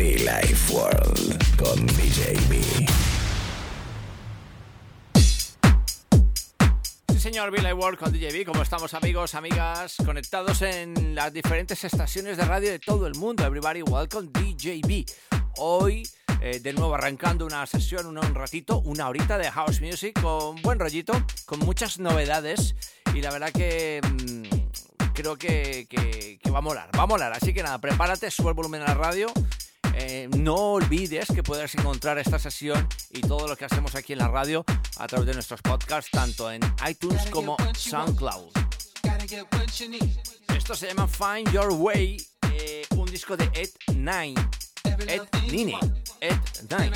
Be Life World con DJB. Señor Billy World con DJB. ¿Cómo estamos, amigos, amigas? Conectados en las diferentes estaciones de radio de todo el mundo. Everybody, welcome DJB. Hoy, eh, de nuevo, arrancando una sesión, un, ratito, una horita de house music con buen rollito, con muchas novedades. Y la verdad que. mm, creo que, que- que va a molar, va a molar. Así que nada, prepárate, sube el volumen a la radio. Eh, no olvides que puedes encontrar esta sesión y todo lo que hacemos aquí en la radio a través de nuestros podcasts, tanto en iTunes como SoundCloud. Esto se llama Find Your Way, eh, un disco de Ed Nine. Ed Nine. Ed Nine.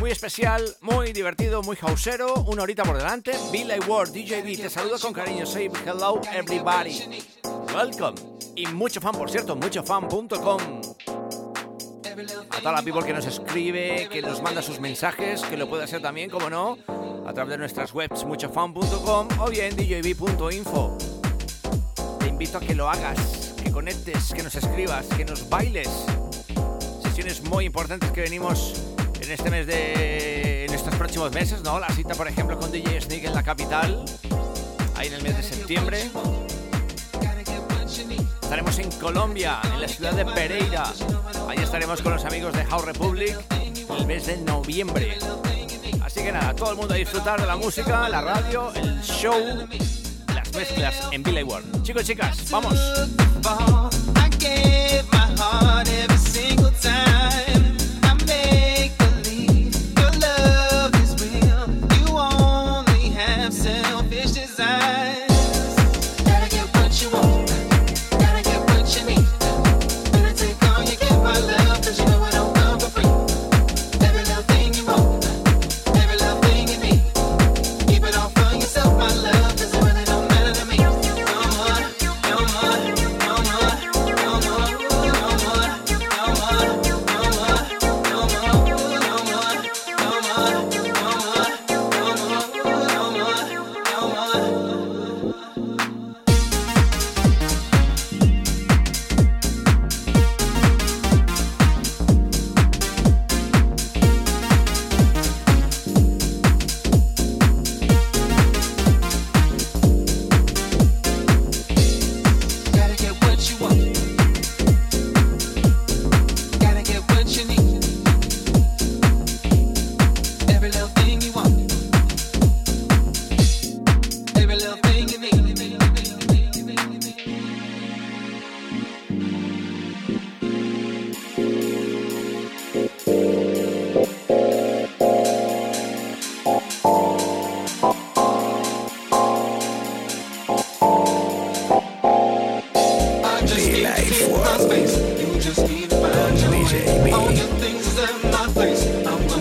Muy especial, muy divertido, muy hausero. Una horita por delante. Billy Ward, DJB, te saludo con cariño. Say hello everybody. Welcome. Y mucho fan, por cierto, muchofan.com. A toda la people que nos escribe, que nos manda sus mensajes, que lo puede hacer también, como no, a través de nuestras webs muchofan.com o bien djb.info. Te invito a que lo hagas, que conectes, que nos escribas, que nos bailes. Sesiones muy importantes que venimos en este mes de. en estos próximos meses, ¿no? La cita, por ejemplo, con DJ Sneak en la capital, ahí en el mes de septiembre. Estaremos en Colombia, en la ciudad de Pereira. Ahí estaremos con los amigos de House Republic el mes de noviembre. Así que nada, todo el mundo a disfrutar de la música, la radio, el show, las mezclas en Billy World. Chicos chicas, vamos.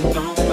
don't.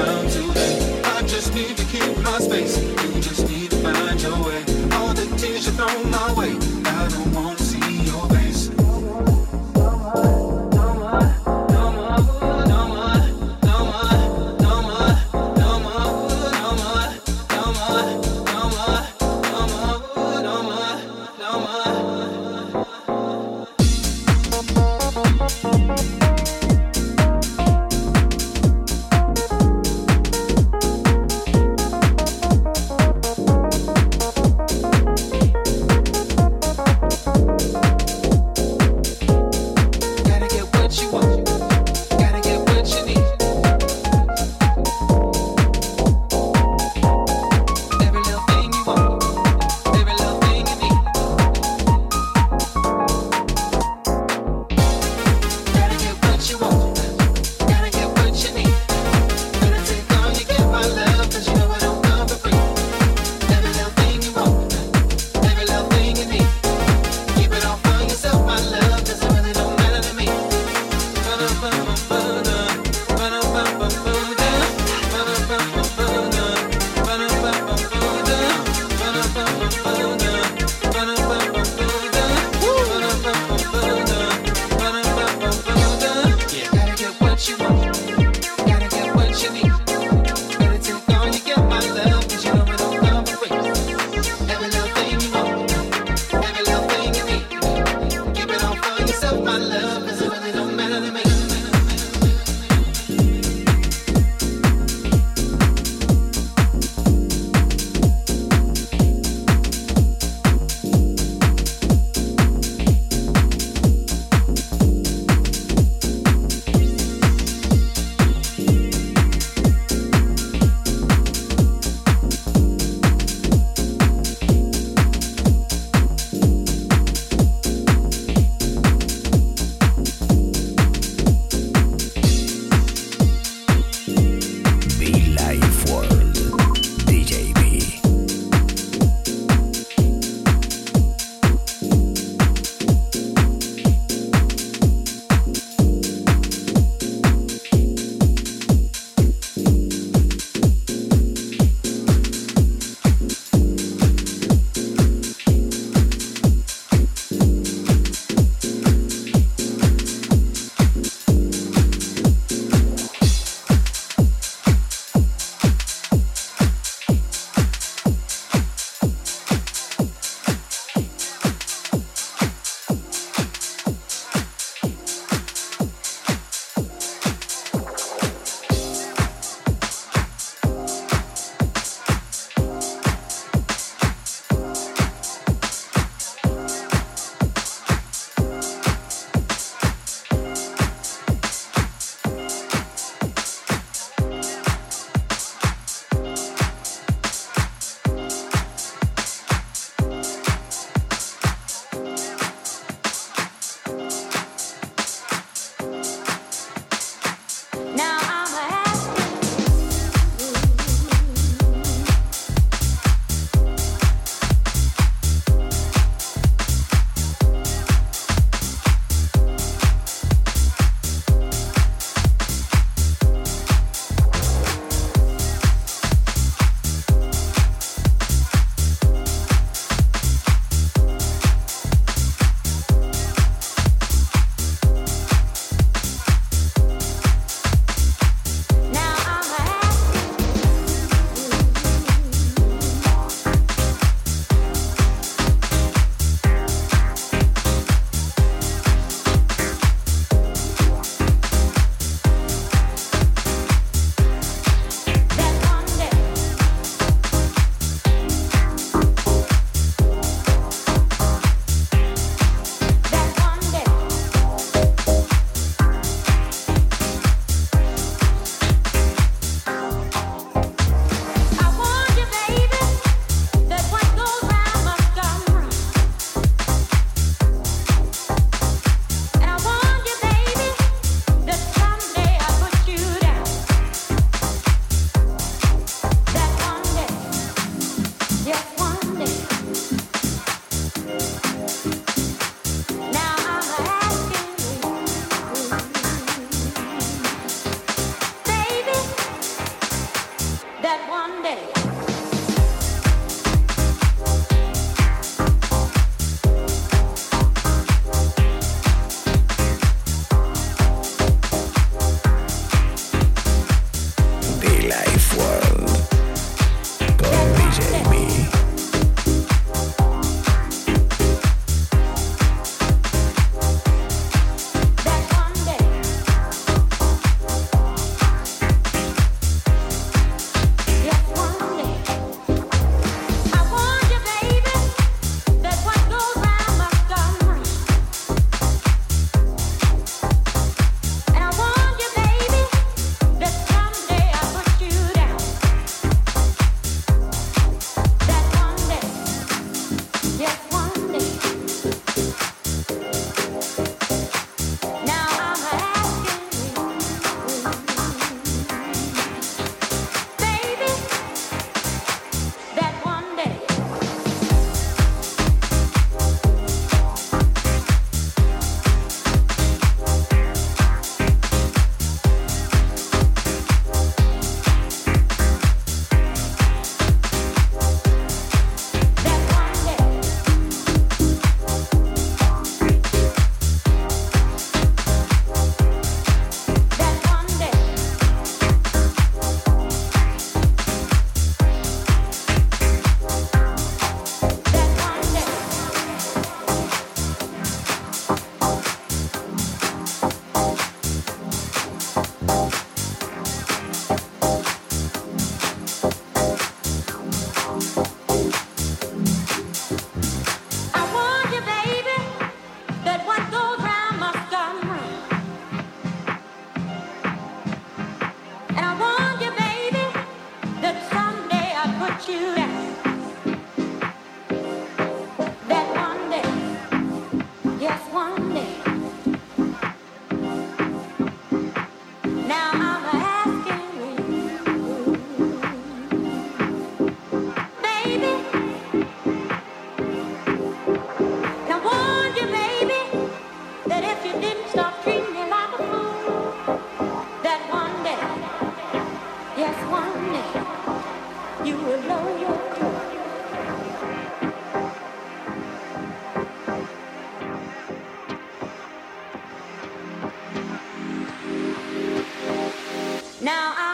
Más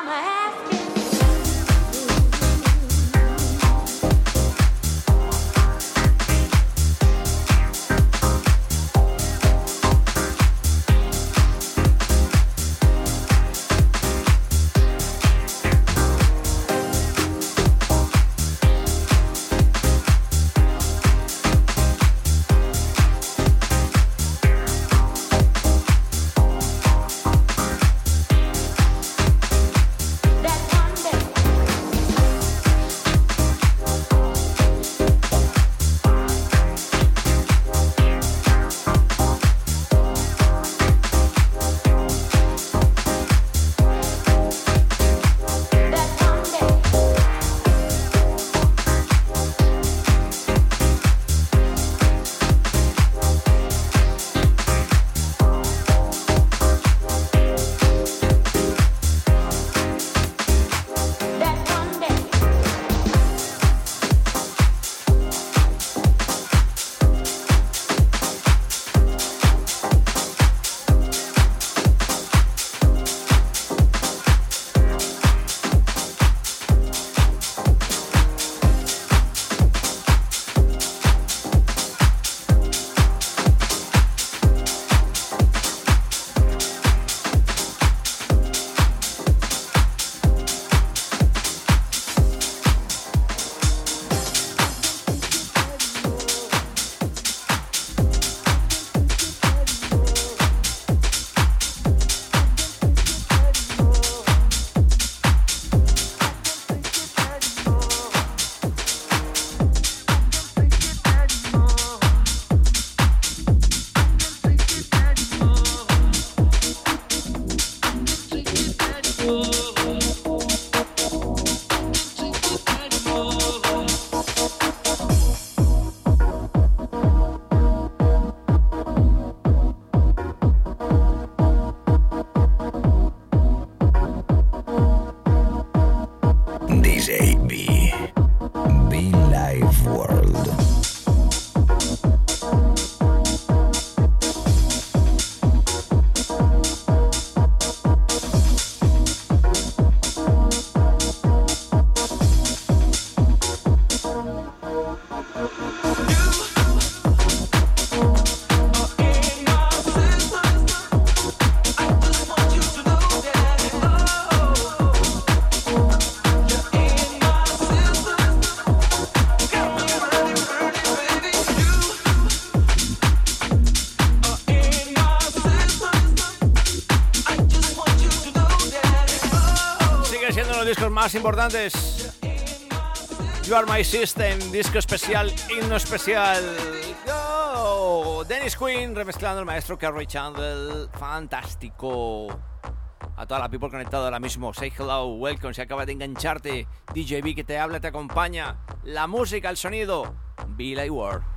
importantes. You Are My System, disco especial, himno especial. Dennis Quinn remezclando el maestro Kerry Chandler. Fantástico. A toda la people conectada ahora mismo. Say hello, welcome. Si acaba de engancharte. DJB que te habla, te acompaña. La música, el sonido. Be Like.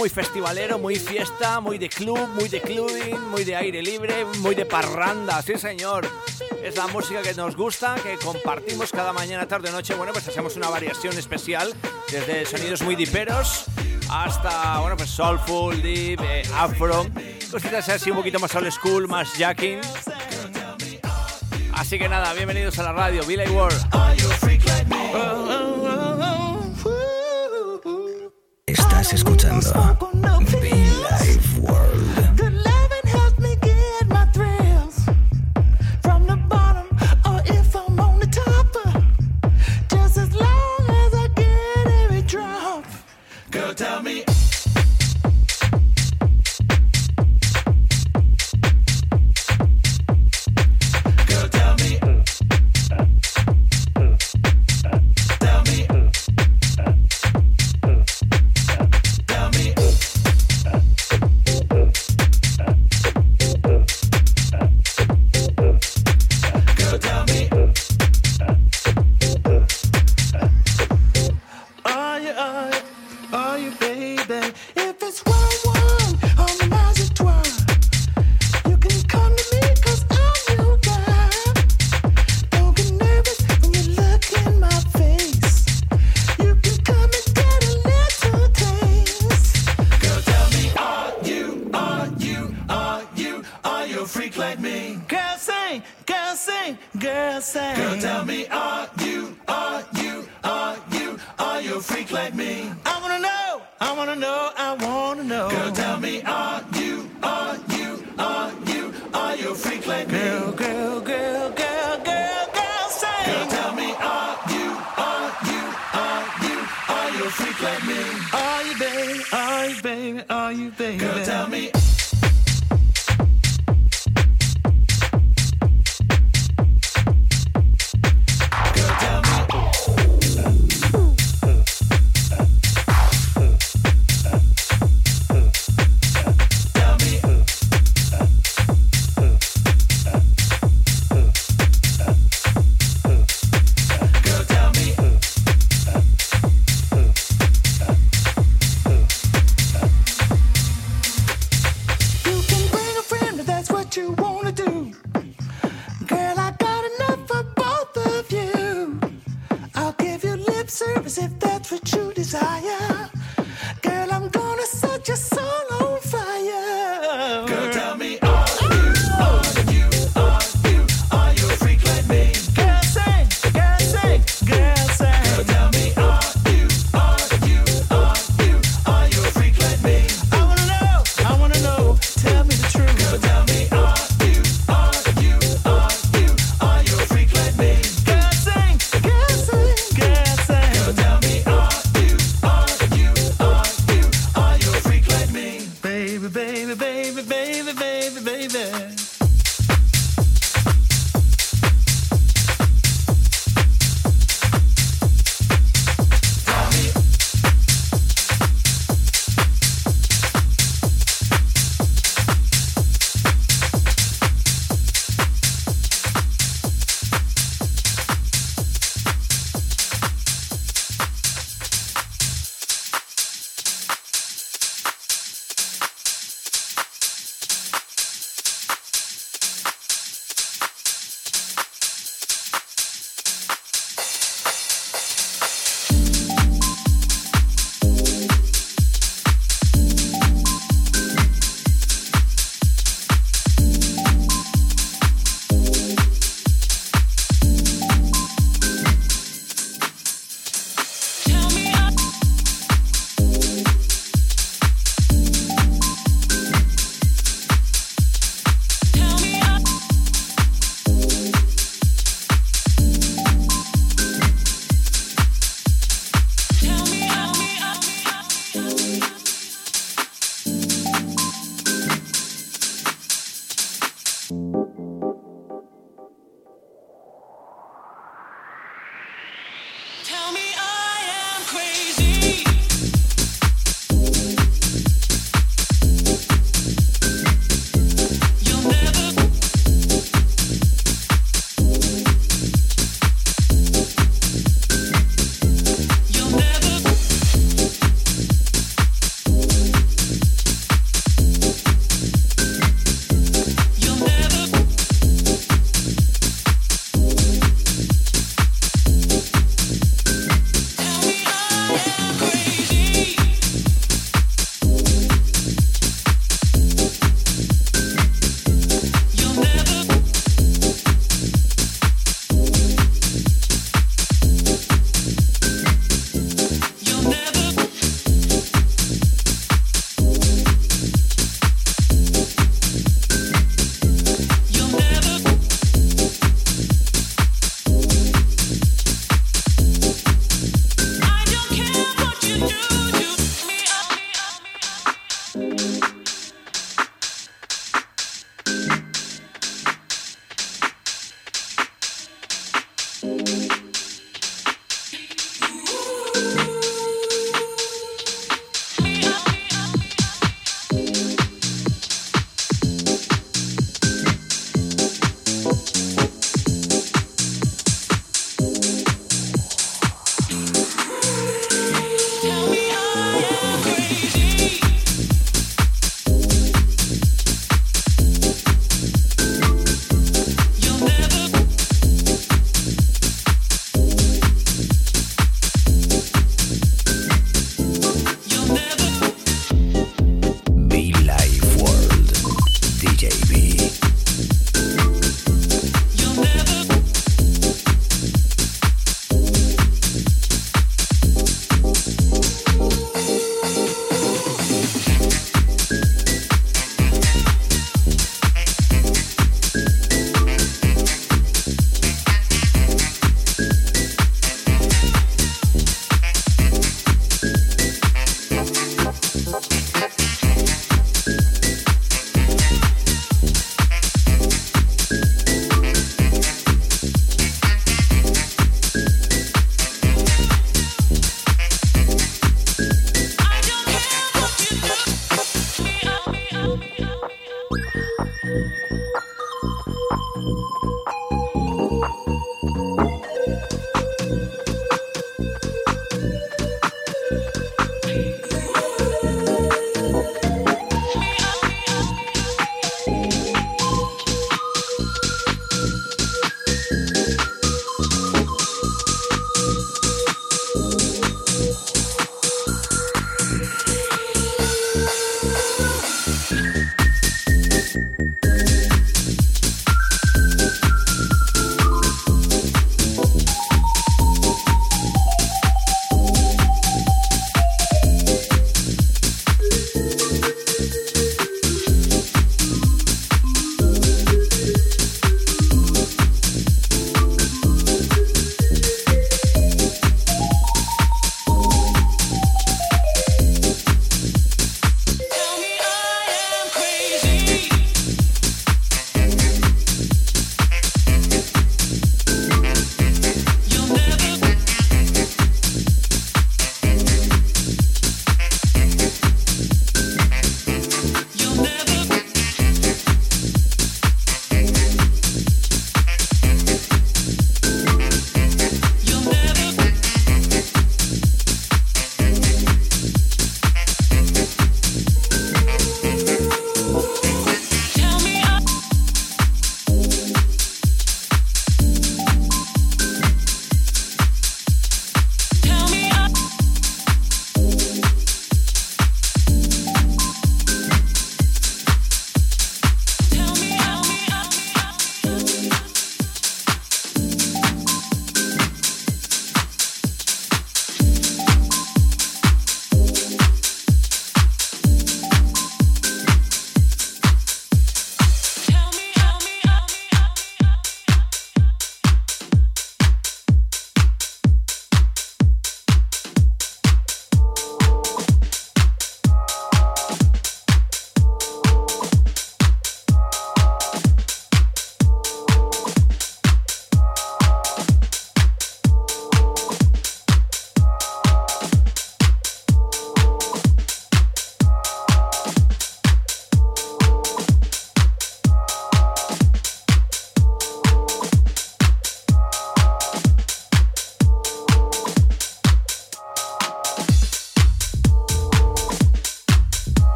Muy festivalero, muy fiesta, muy de club, muy de clubbing, muy de aire libre, muy de parranda, sí señor. Es la música que nos gusta, que compartimos cada mañana, tarde, noche. Bueno, pues hacemos una variación especial, desde sonidos muy diperos hasta, bueno, pues soulful, deep, eh, afro, cositas así un poquito más old school, más jacking. Así que nada, bienvenidos a la radio, Billy World. Estás escuchando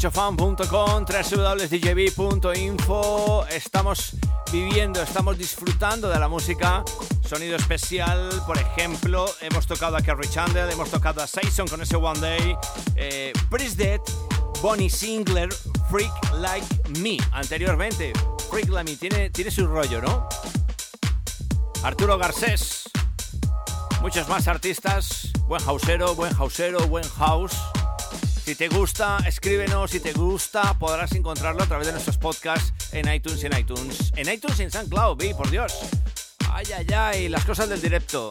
muchofan.com, www.djb.info. Estamos viviendo, estamos disfrutando de la música. Sonido especial, por ejemplo, hemos tocado a Kerry Chandler, hemos tocado a Saison con ese One Day, eh, Dead, Bonnie Singler, Freak Like Me. Anteriormente, Freak Like Me, tiene, tiene su rollo, ¿no? Arturo Garcés, muchos más artistas, buen hausero, buen hausero, buen house. Si te gusta, escríbenos. Si te gusta, podrás encontrarlo a través de nuestros podcasts en iTunes y en iTunes. En iTunes y en SoundCloud, vi, por Dios. Ay, ay, ay, las cosas del directo.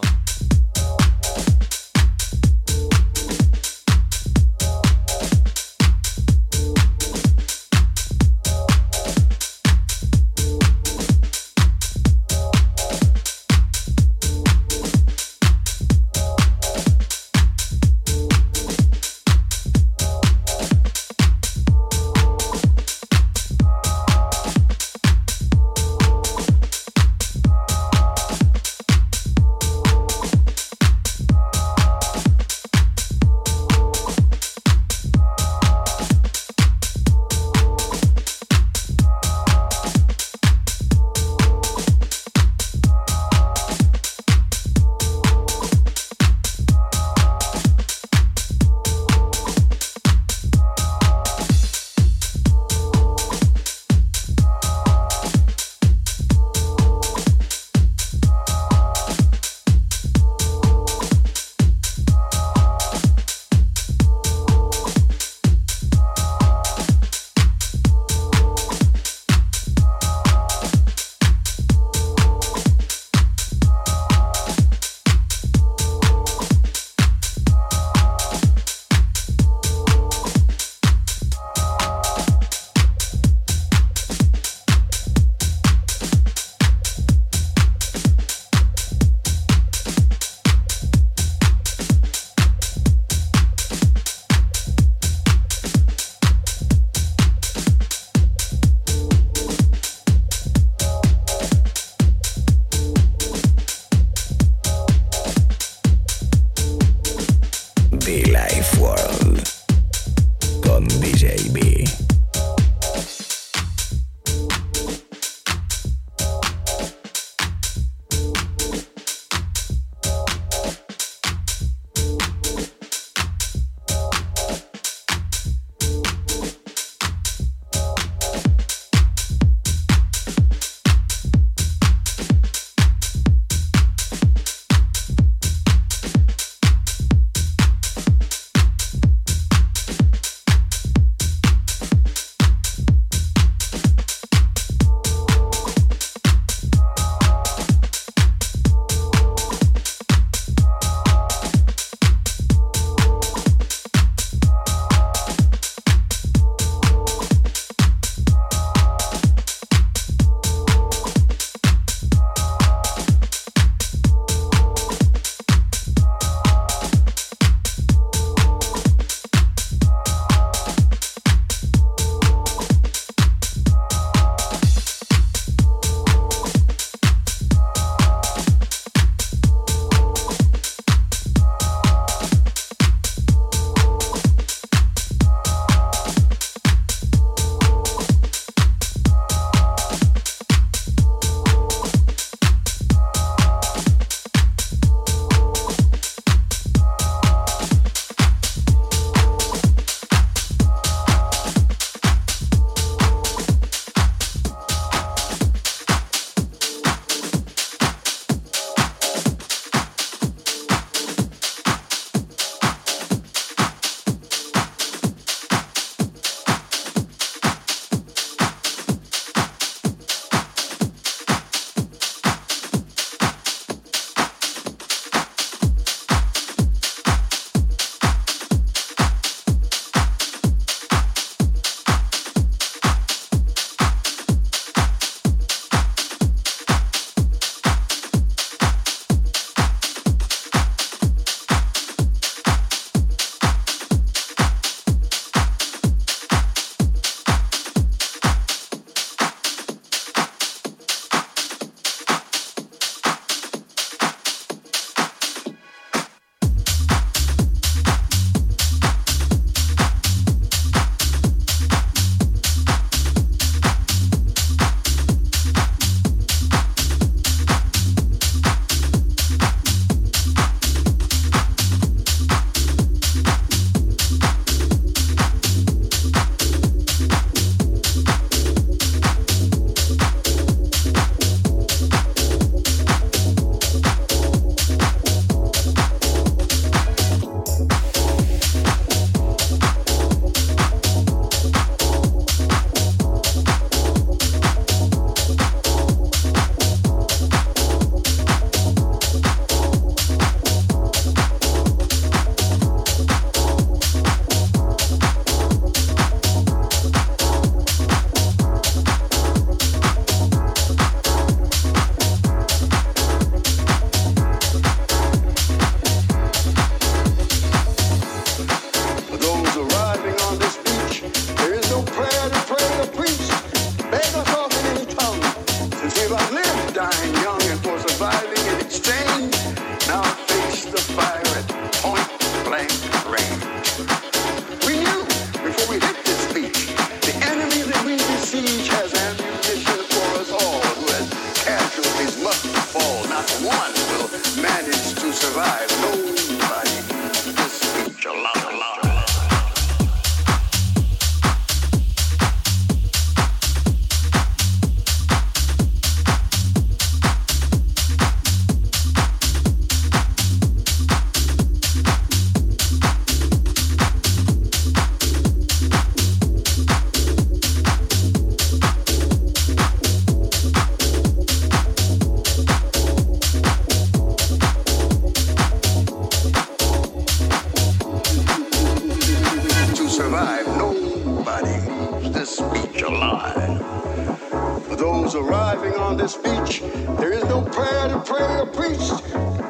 on this beach. There is no prayer to pray or preach.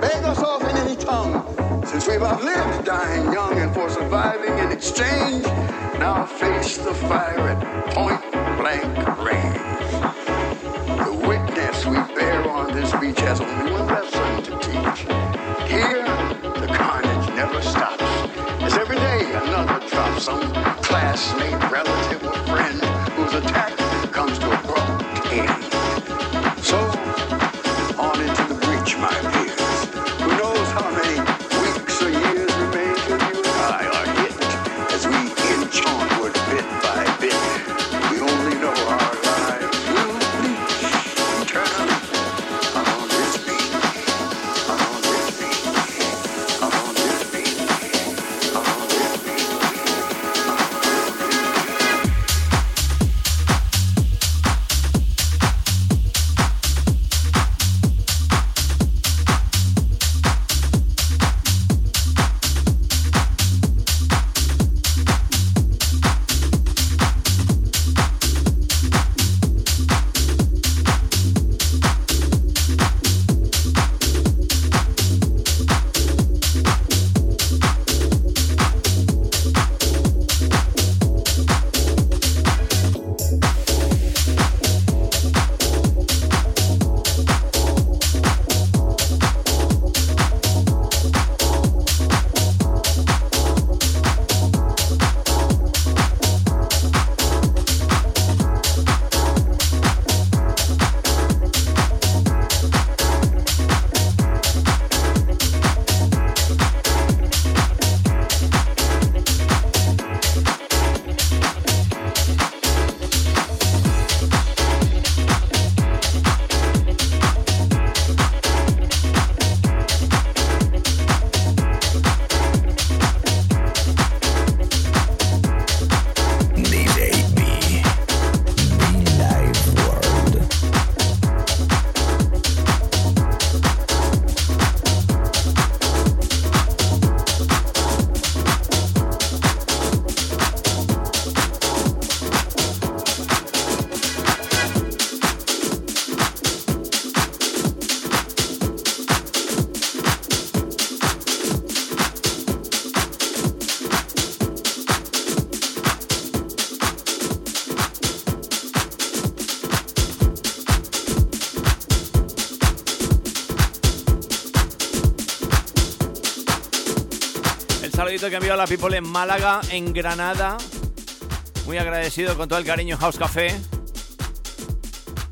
Beg us off in any tongue. Since we've outlived dying young and for surviving in exchange, now face the fire at point blank range. The witness we bear on this beach has only one lesson to teach. Here, the carnage never stops. As every day another drops some classmate, relative, or friend whose attack comes to a mensajito que envió la People en Málaga, en Granada. Muy agradecido con todo el cariño House Café.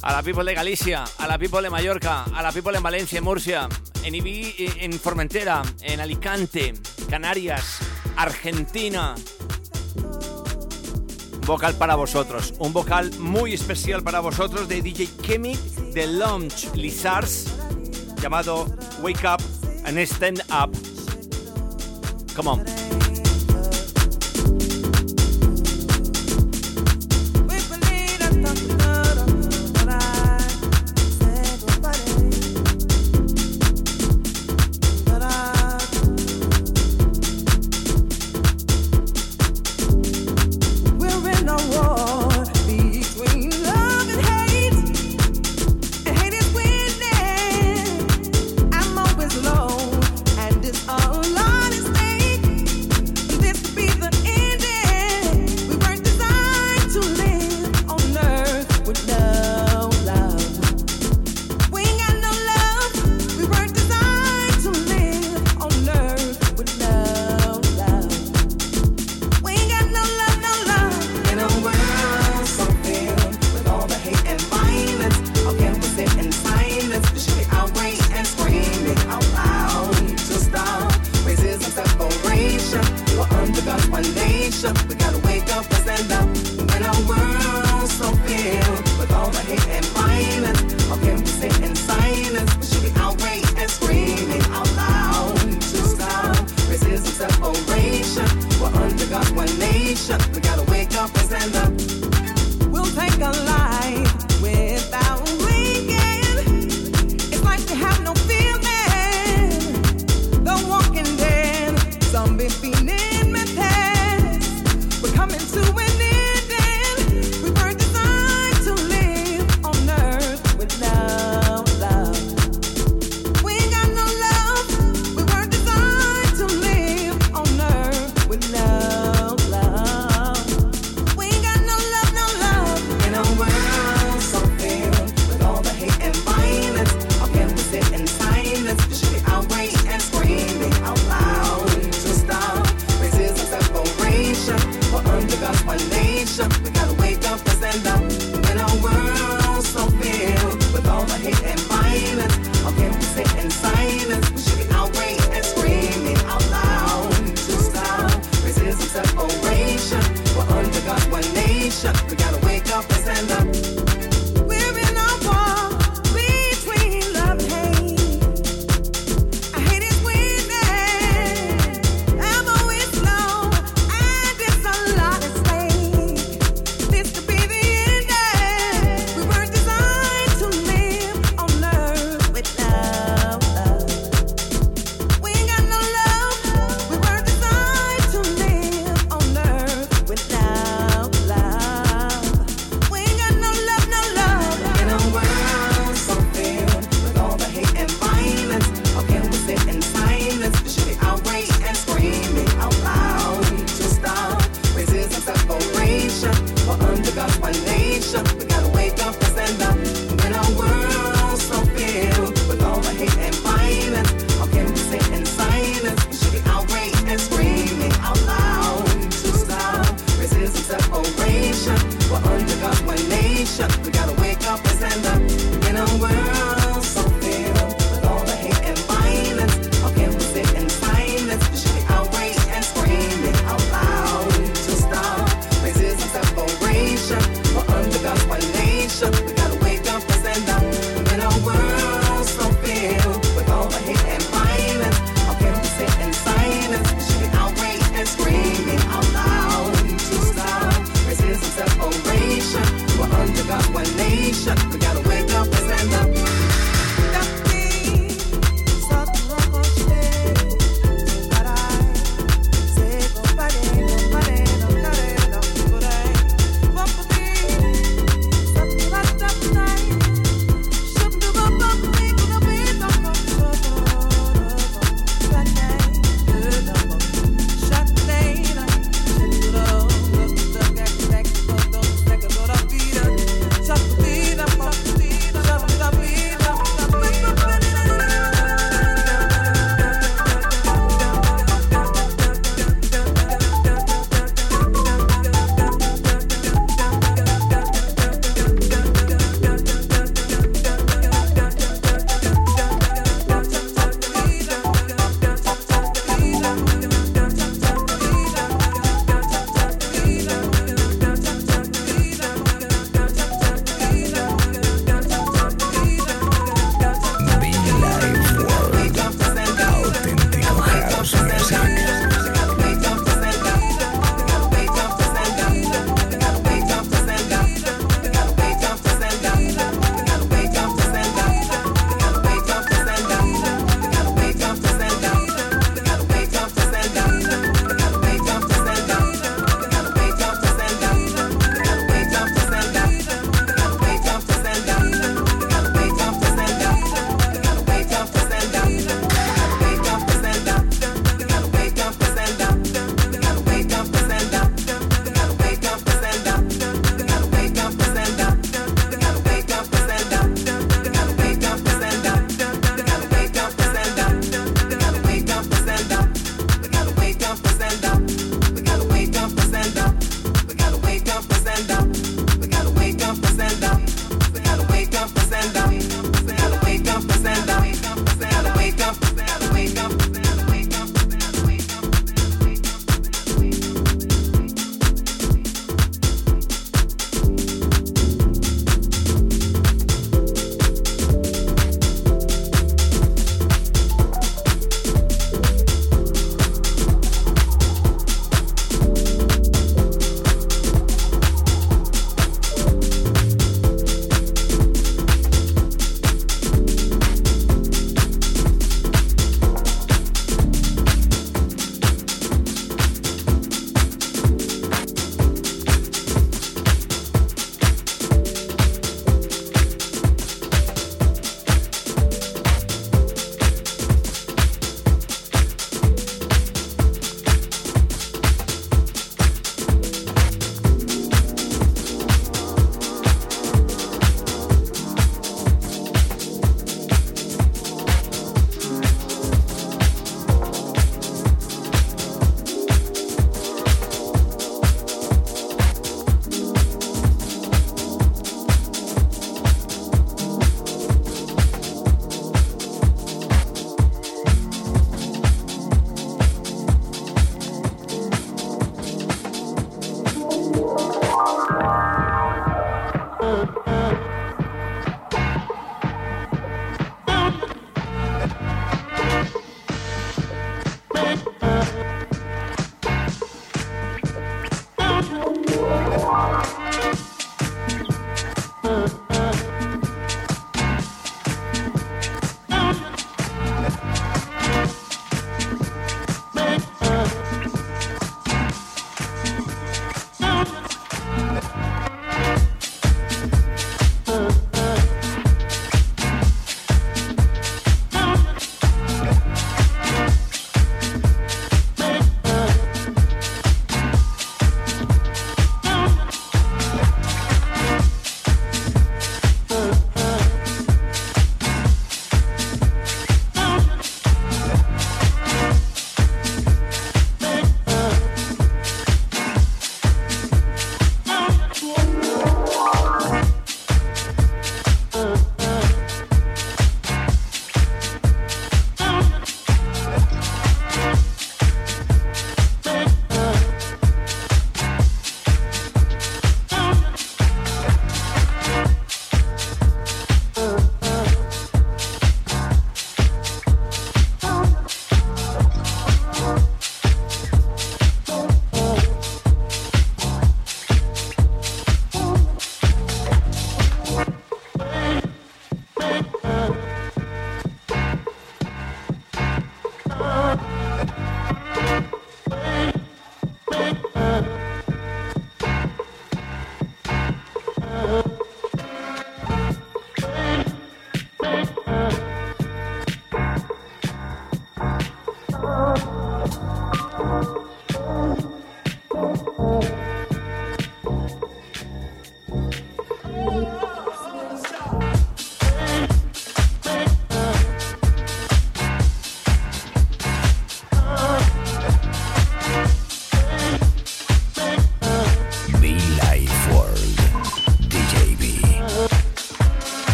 A la People de Galicia, a la People de Mallorca, a la People en Valencia, en Murcia, en Ibi, eh, en Formentera, en Alicante, Canarias, Argentina. Vocal para vosotros, un vocal muy especial para vosotros de DJ Kemi de Launch Lizards llamado Wake Up and Stand Up. Come on.